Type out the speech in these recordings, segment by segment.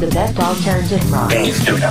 The best alternative rock. Base to the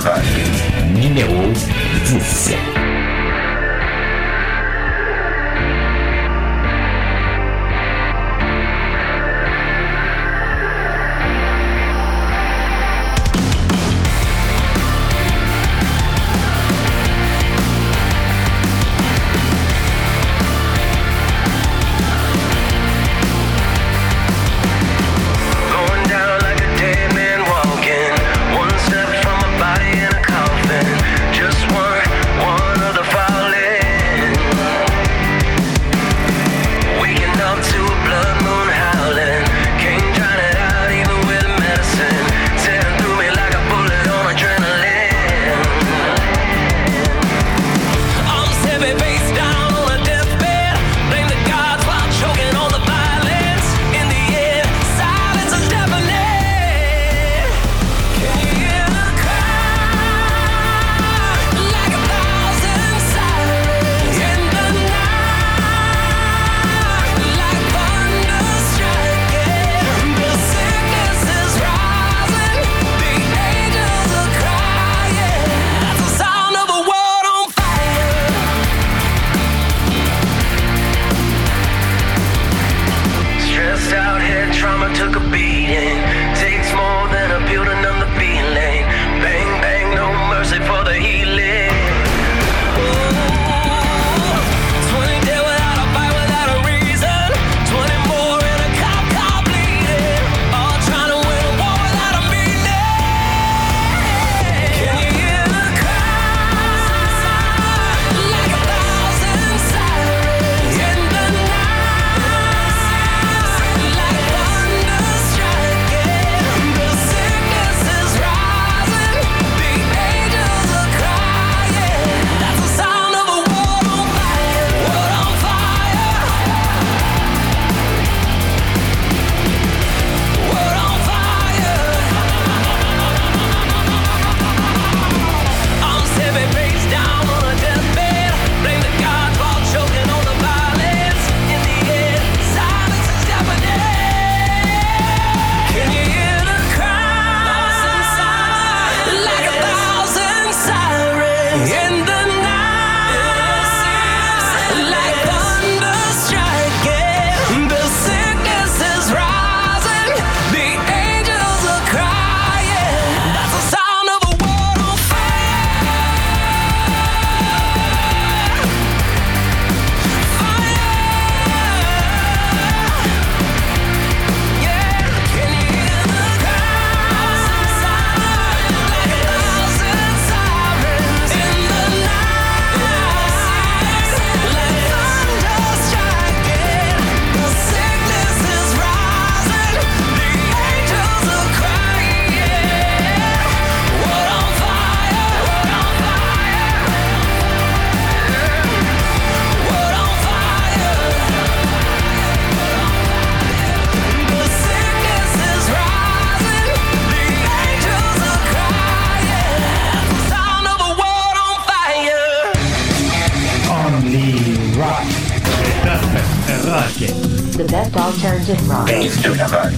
de la.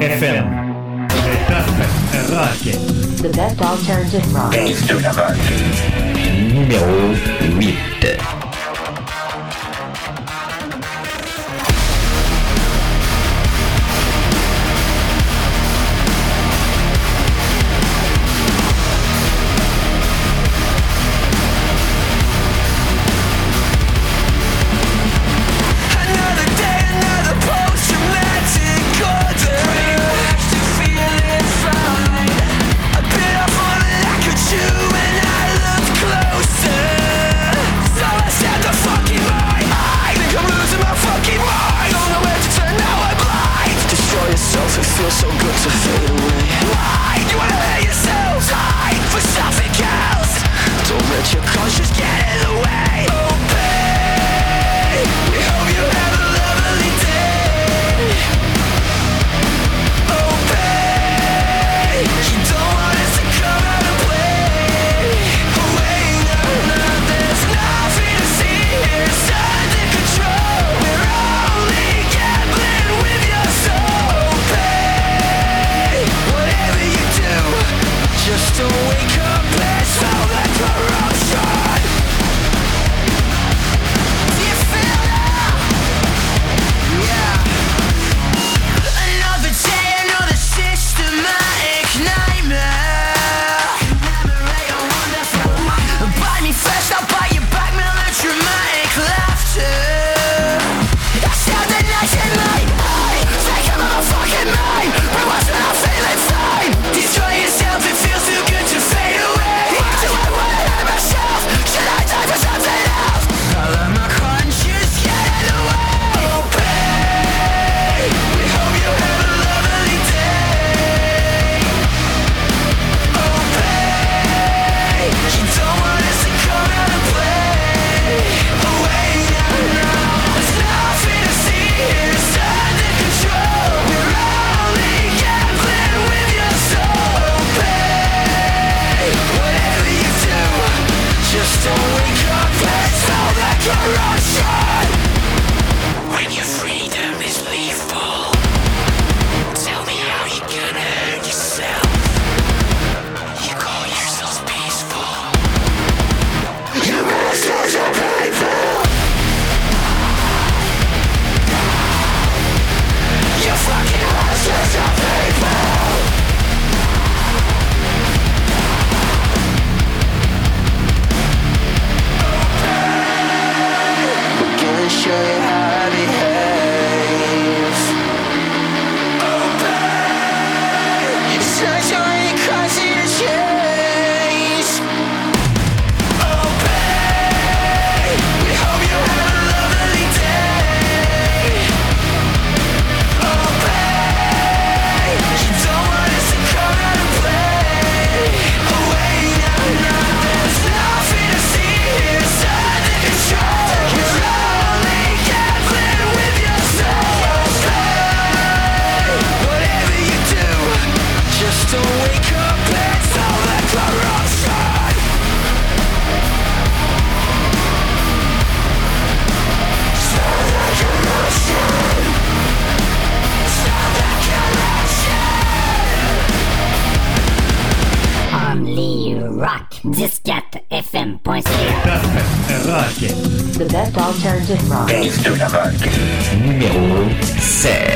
FM. Étape rock. The best alternative rock. Numéro 8. Alternative rock. de la rock. Numéro 7.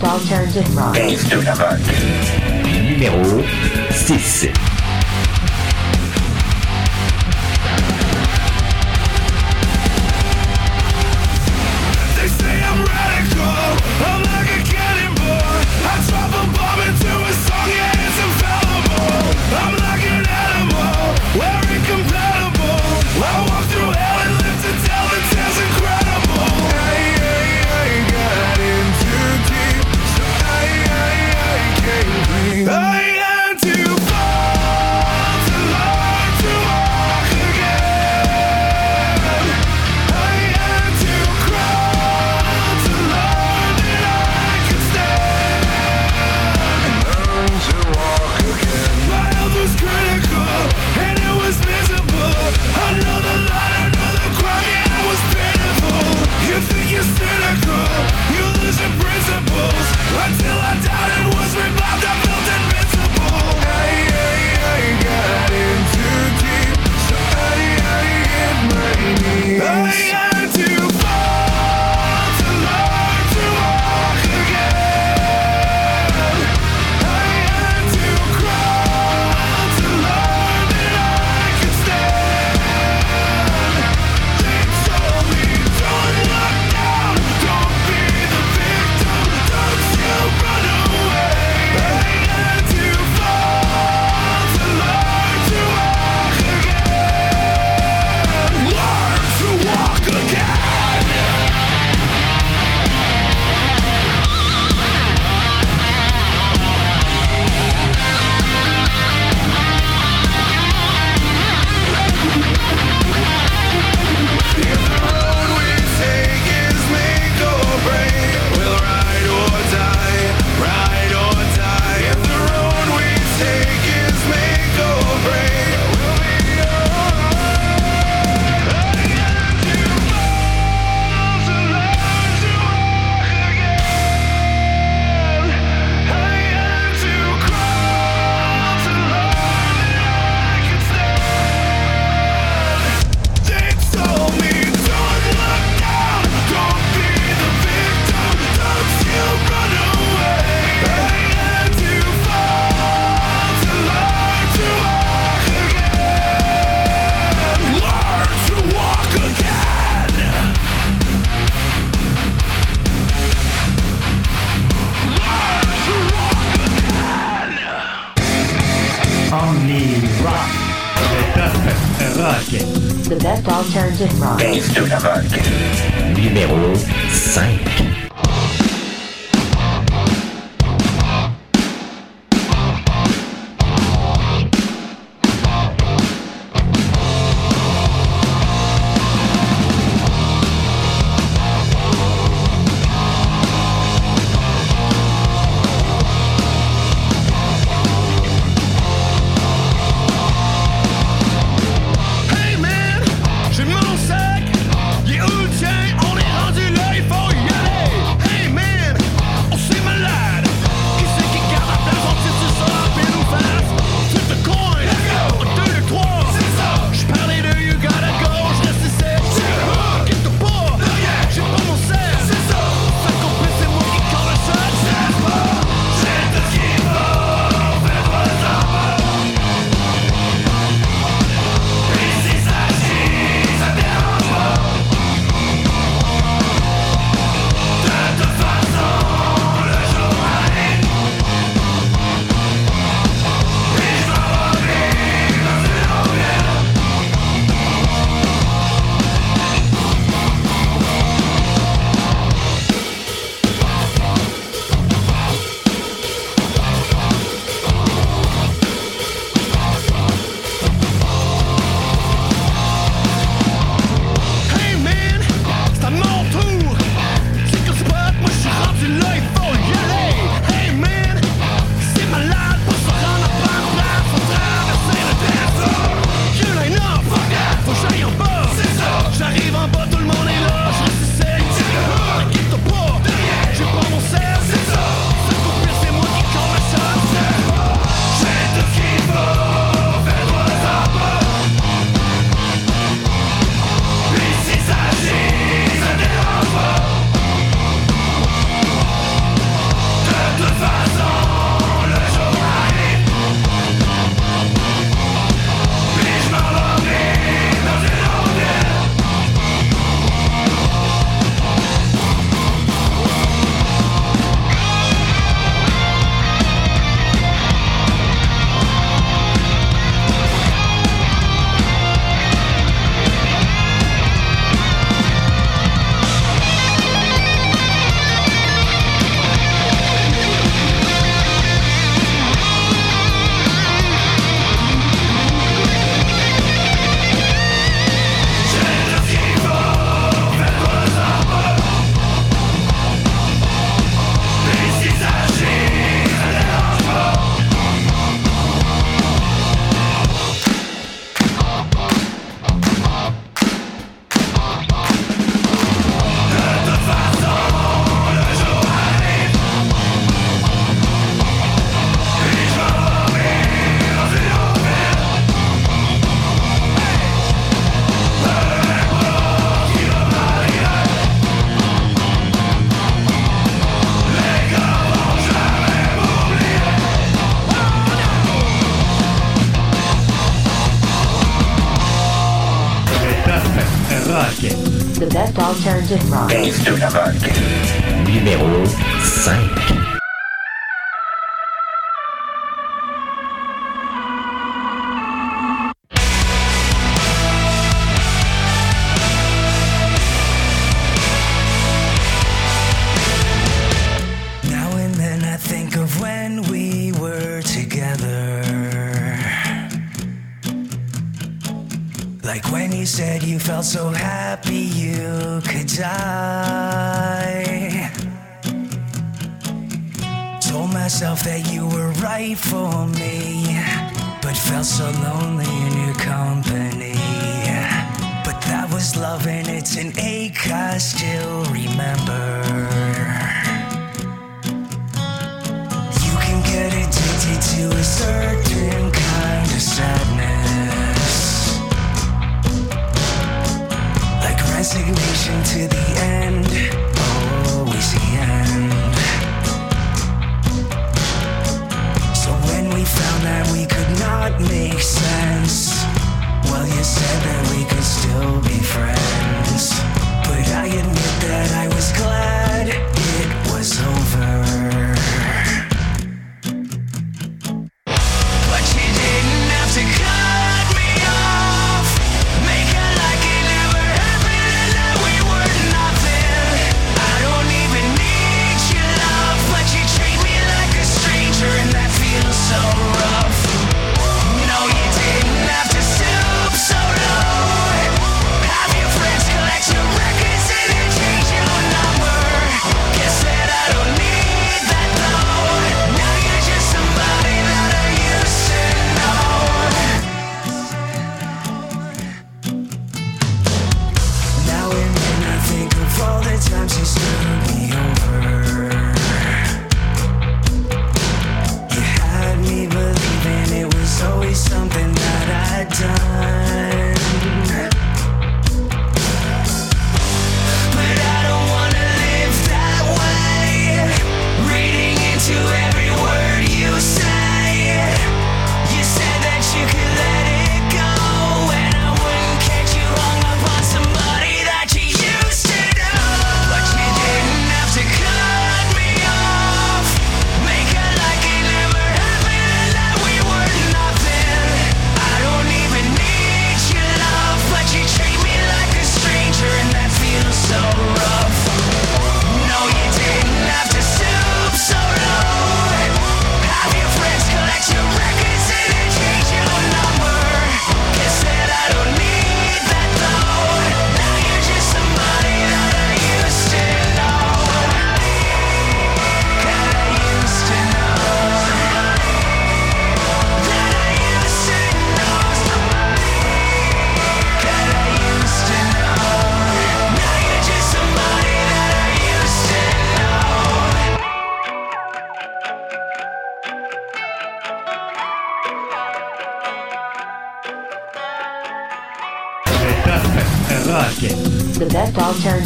The best alternative rock. de la rock. Numéro 6. still remember. You can get addicted to a certain kind of sadness, like resignation to the end. Always the end. So when we found that we could not make sense. Well, you said that we could still be friends. Lying with that I was glad. It was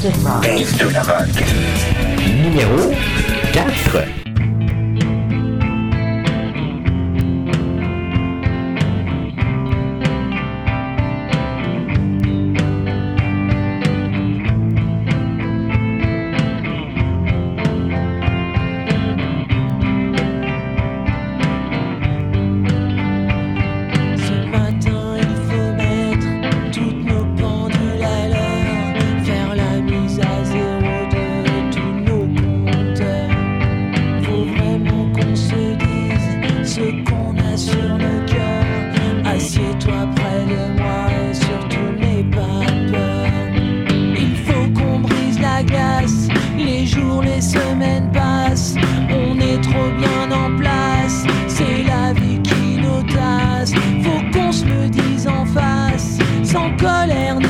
Instant Numéro en colère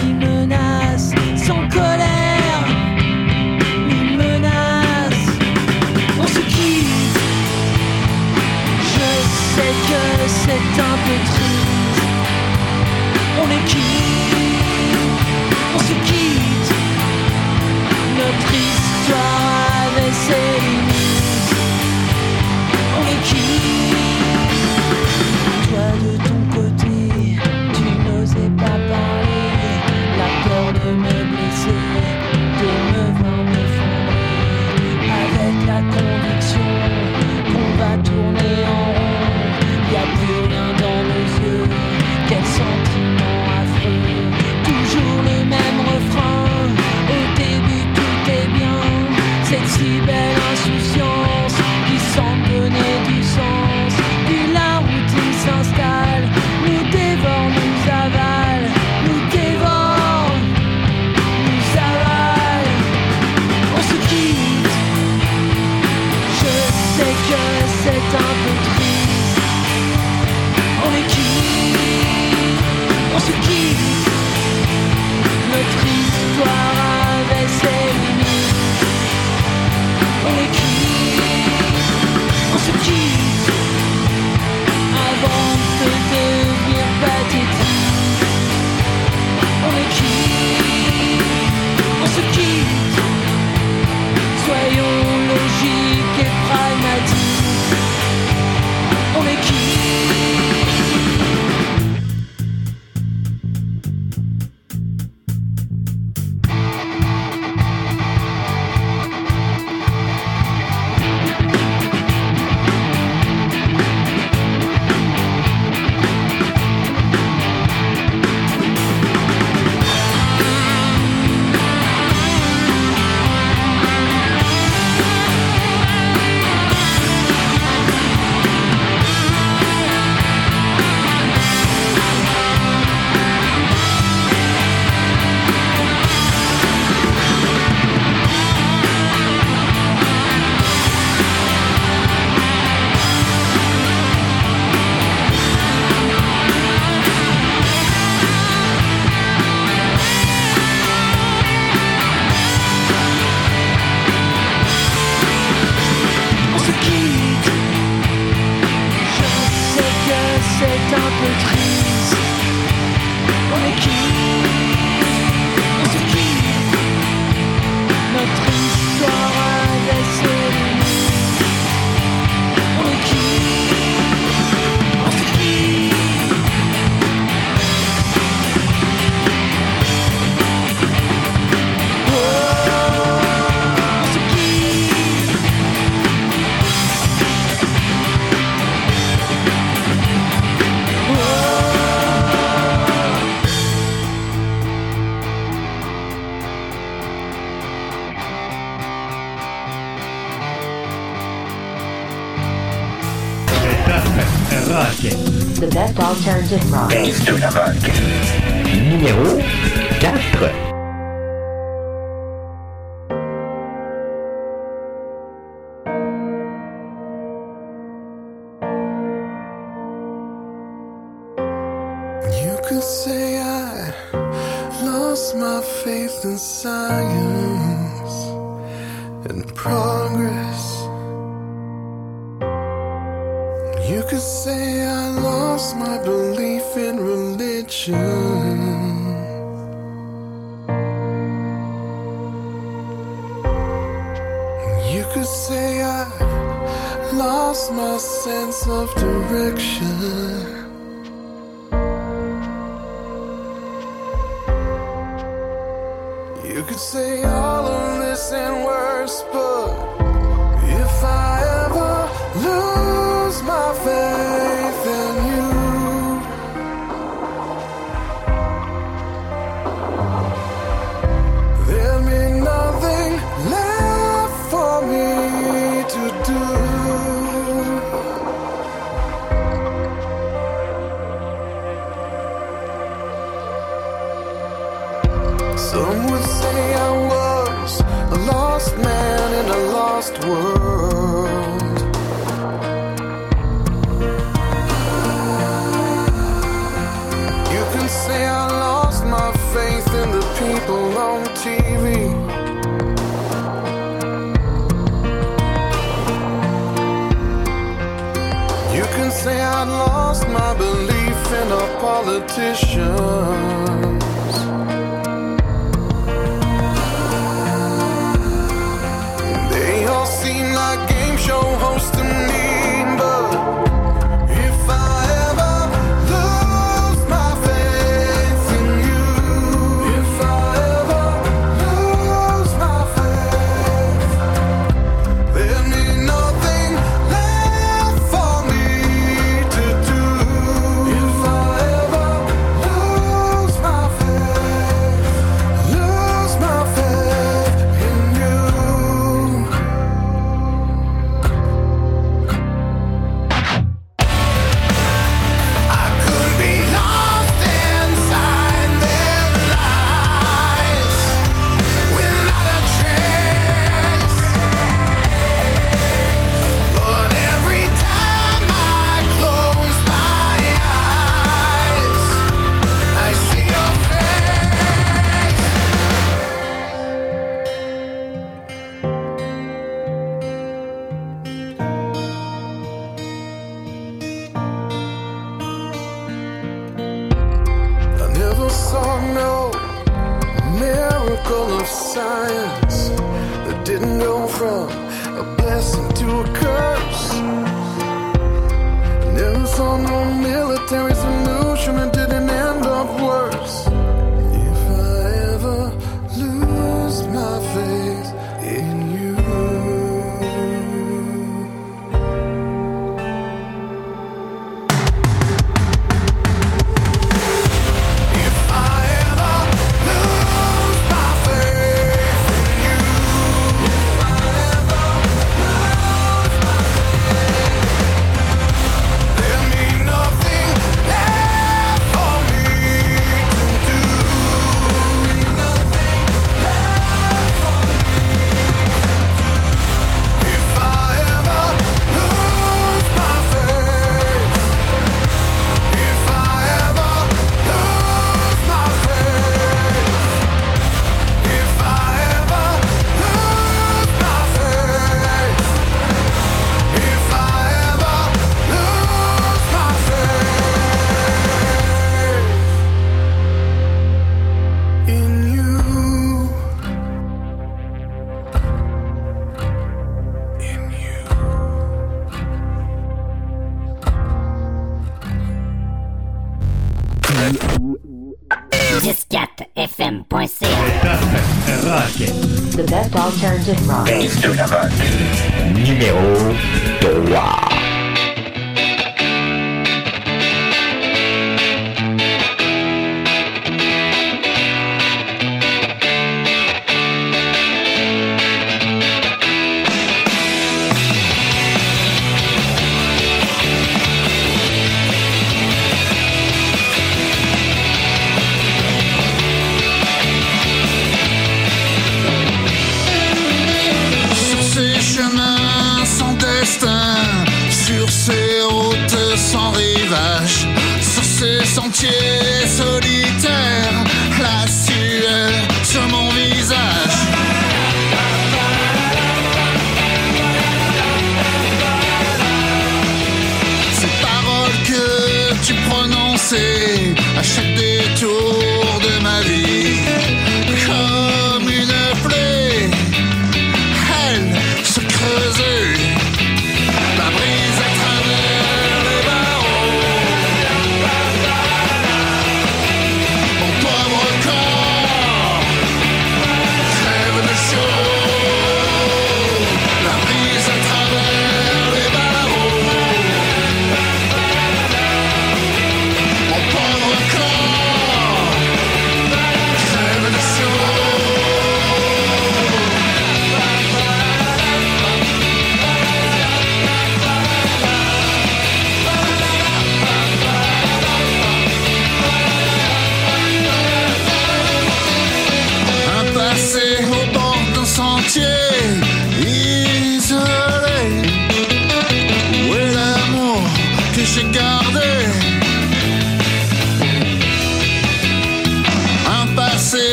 could say I lost my faith in science and progress. You could say I lost my belief in religion. You could say I lost my sense of direction. All of this and worse, but in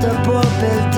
the purple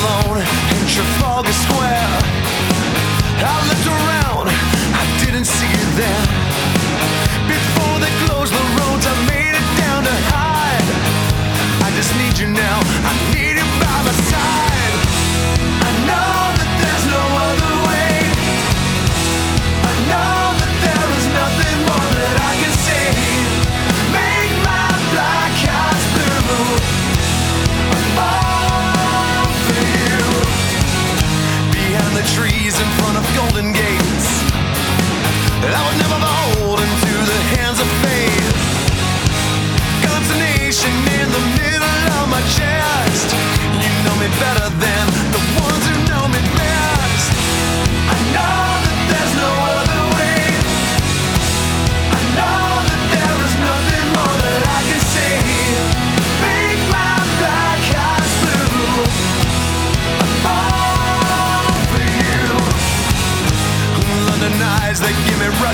alone in Trafalgar Square. I looked around.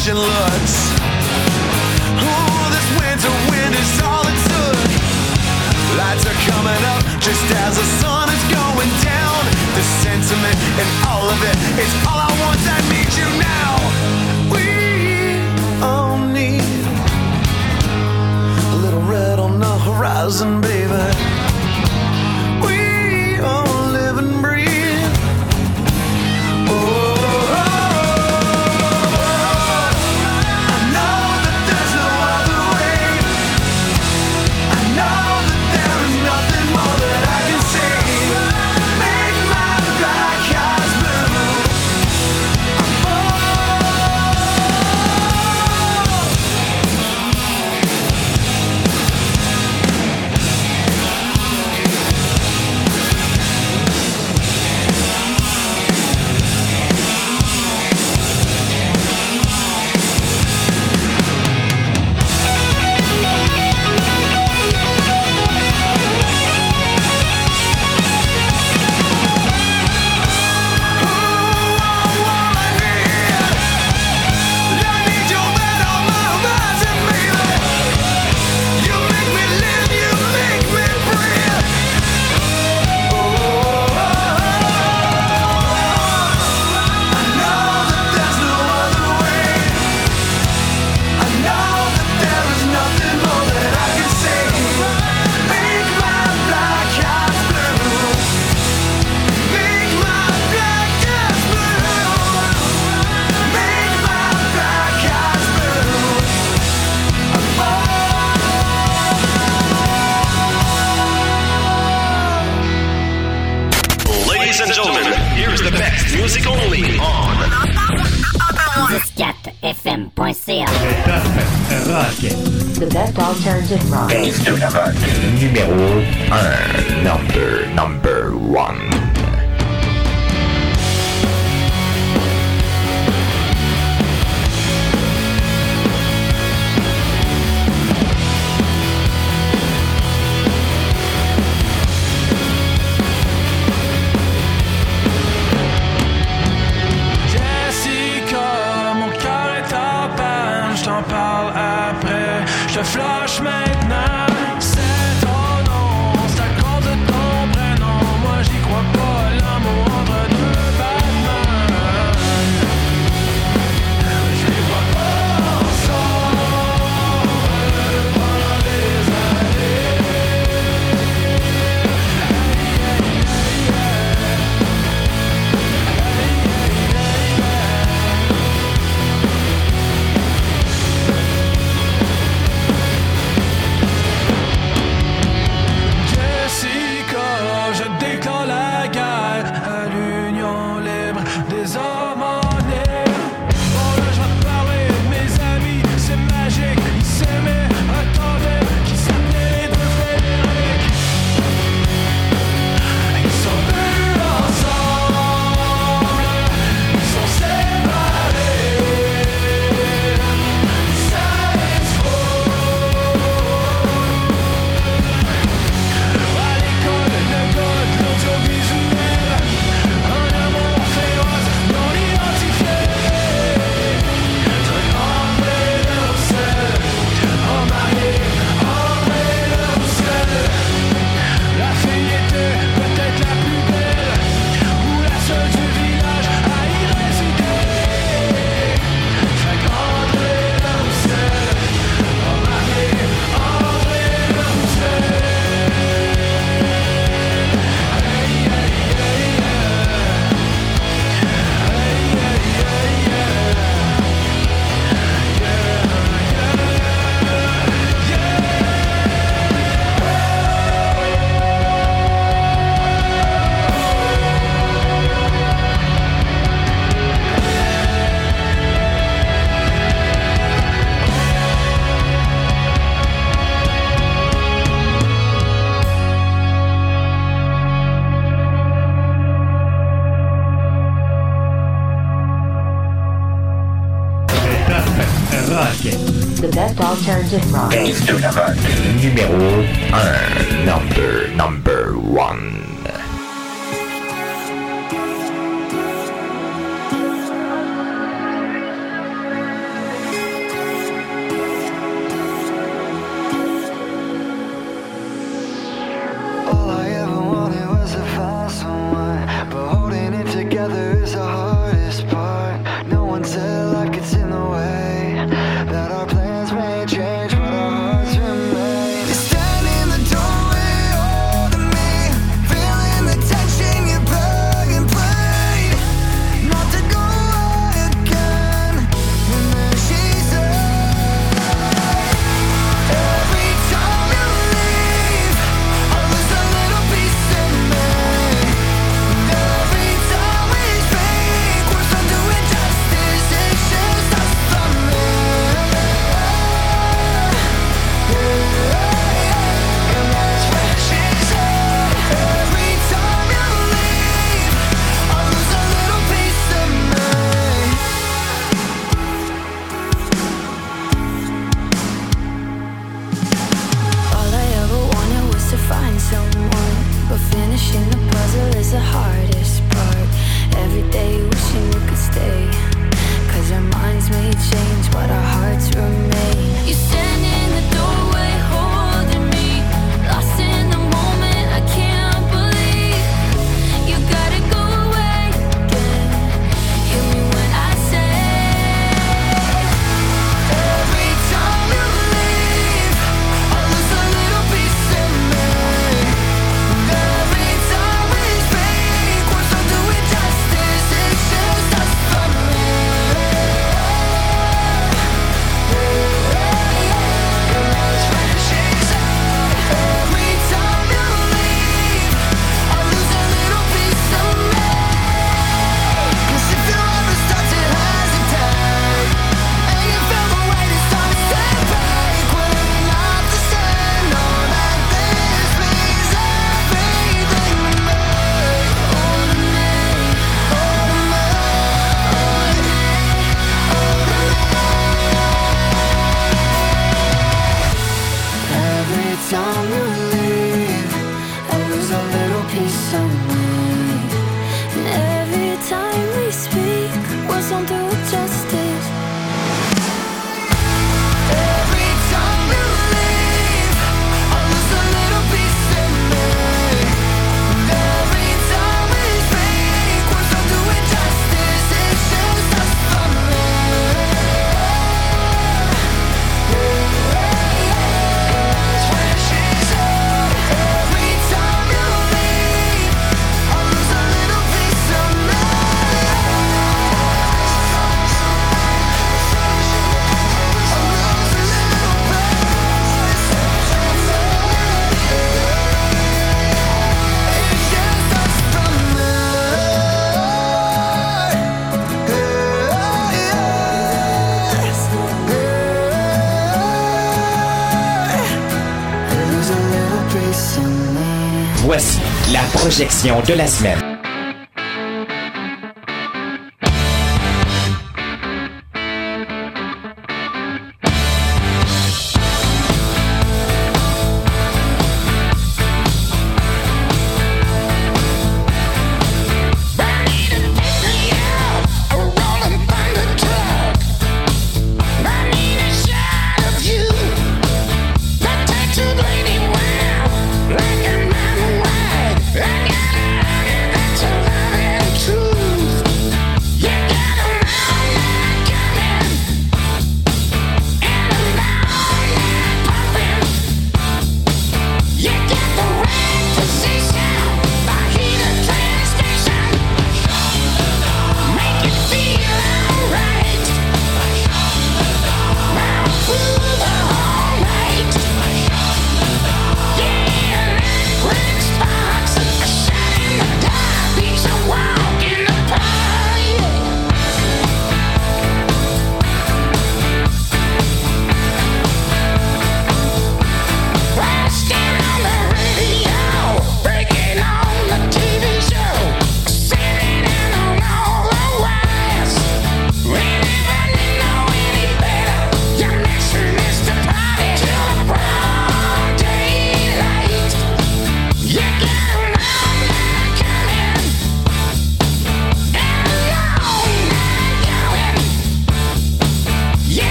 Christian Lutz. Ooh, this winter wind is all it took. Lights are coming up just as the sun is going down. The sentiment and all of it is all I want. I need you now. We all need a little red on the horizon, baby. Best alternative rock. Numéro 1. Number, number 1. Projection de la semaine.